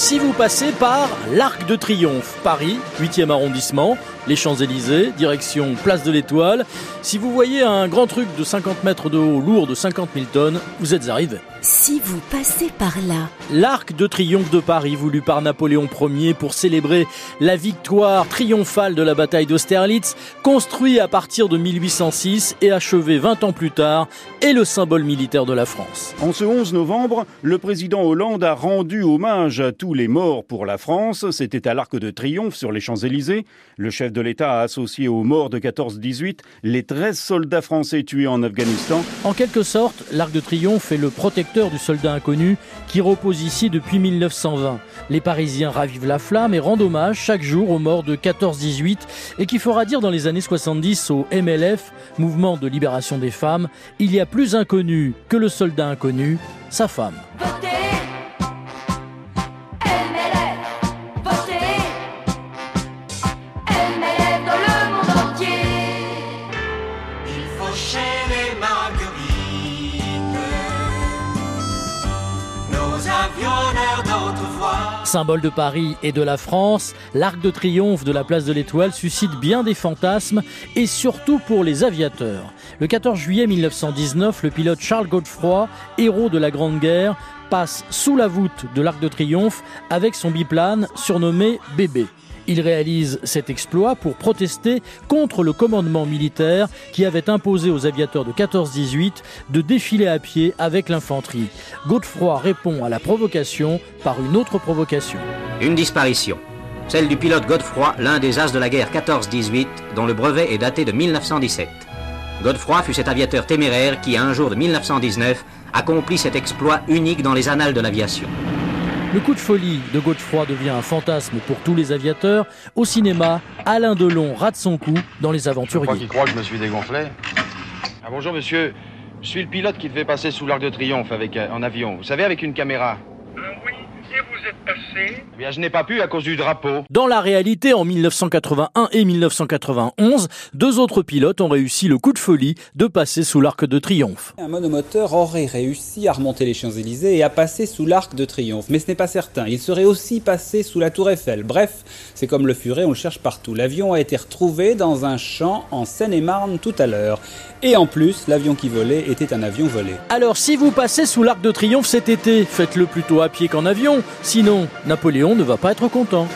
si vous passez par l'Arc de Triomphe, Paris, 8e arrondissement, les Champs-Élysées, direction Place de l'Étoile. Si vous voyez un grand truc de 50 mètres de haut, lourd de 50 000 tonnes, vous êtes arrivé. Si vous passez par là. L'arc de triomphe de Paris voulu par Napoléon Ier pour célébrer la victoire triomphale de la bataille d'Austerlitz, construit à partir de 1806 et achevé 20 ans plus tard, est le symbole militaire de la France. En ce 11 novembre, le président Hollande a rendu hommage à tous les morts pour la France. C'était à l'Arc de Triomphe sur les Champs-Élysées. Le chef de l'État a associé aux morts de 14-18 les 13 soldats français tués en Afghanistan. En quelque sorte, l'Arc de Triomphe est le protecteur du soldat inconnu qui repose ici depuis 1920. Les Parisiens ravivent la flamme et rendent hommage chaque jour aux morts de 14-18 et qui fera dire dans les années 70 au MLF, Mouvement de libération des femmes, il y a plus inconnu que le soldat inconnu, sa femme. Symbole de Paris et de la France, l'arc de triomphe de la place de l'Étoile suscite bien des fantasmes et surtout pour les aviateurs. Le 14 juillet 1919, le pilote Charles Godefroy, héros de la Grande Guerre, passe sous la voûte de l'arc de triomphe avec son biplane surnommé Bébé. Il réalise cet exploit pour protester contre le commandement militaire qui avait imposé aux aviateurs de 14-18 de défiler à pied avec l'infanterie. Godefroy répond à la provocation par une autre provocation. Une disparition. Celle du pilote Godefroy, l'un des as de la guerre 14-18, dont le brevet est daté de 1917. Godefroy fut cet aviateur téméraire qui, un jour de 1919, accomplit cet exploit unique dans les annales de l'aviation. Le coup de folie de Godefroy devient un fantasme pour tous les aviateurs. Au cinéma, Alain Delon rate son coup dans Les Aventuriers. Je crois qu'il que je me suis dégonflé. Ah bonjour monsieur, je suis le pilote qui devait passer sous l'Arc de Triomphe avec, euh, en avion. Vous savez, avec une caméra. Et vous êtes passé eh bien, je n'ai pas pu à cause du drapeau. Dans la réalité, en 1981 et 1991, deux autres pilotes ont réussi le coup de folie de passer sous l'Arc de Triomphe. Un monomoteur aurait réussi à remonter les Champs-Élysées et à passer sous l'Arc de Triomphe, mais ce n'est pas certain. Il serait aussi passé sous la Tour Eiffel. Bref, c'est comme le furet, on le cherche partout. L'avion a été retrouvé dans un champ en Seine-et-Marne tout à l'heure. Et en plus, l'avion qui volait était un avion volé. Alors si vous passez sous l'Arc de Triomphe cet été, faites-le plutôt à pied qu'en avion, sinon Napoléon ne va pas être content.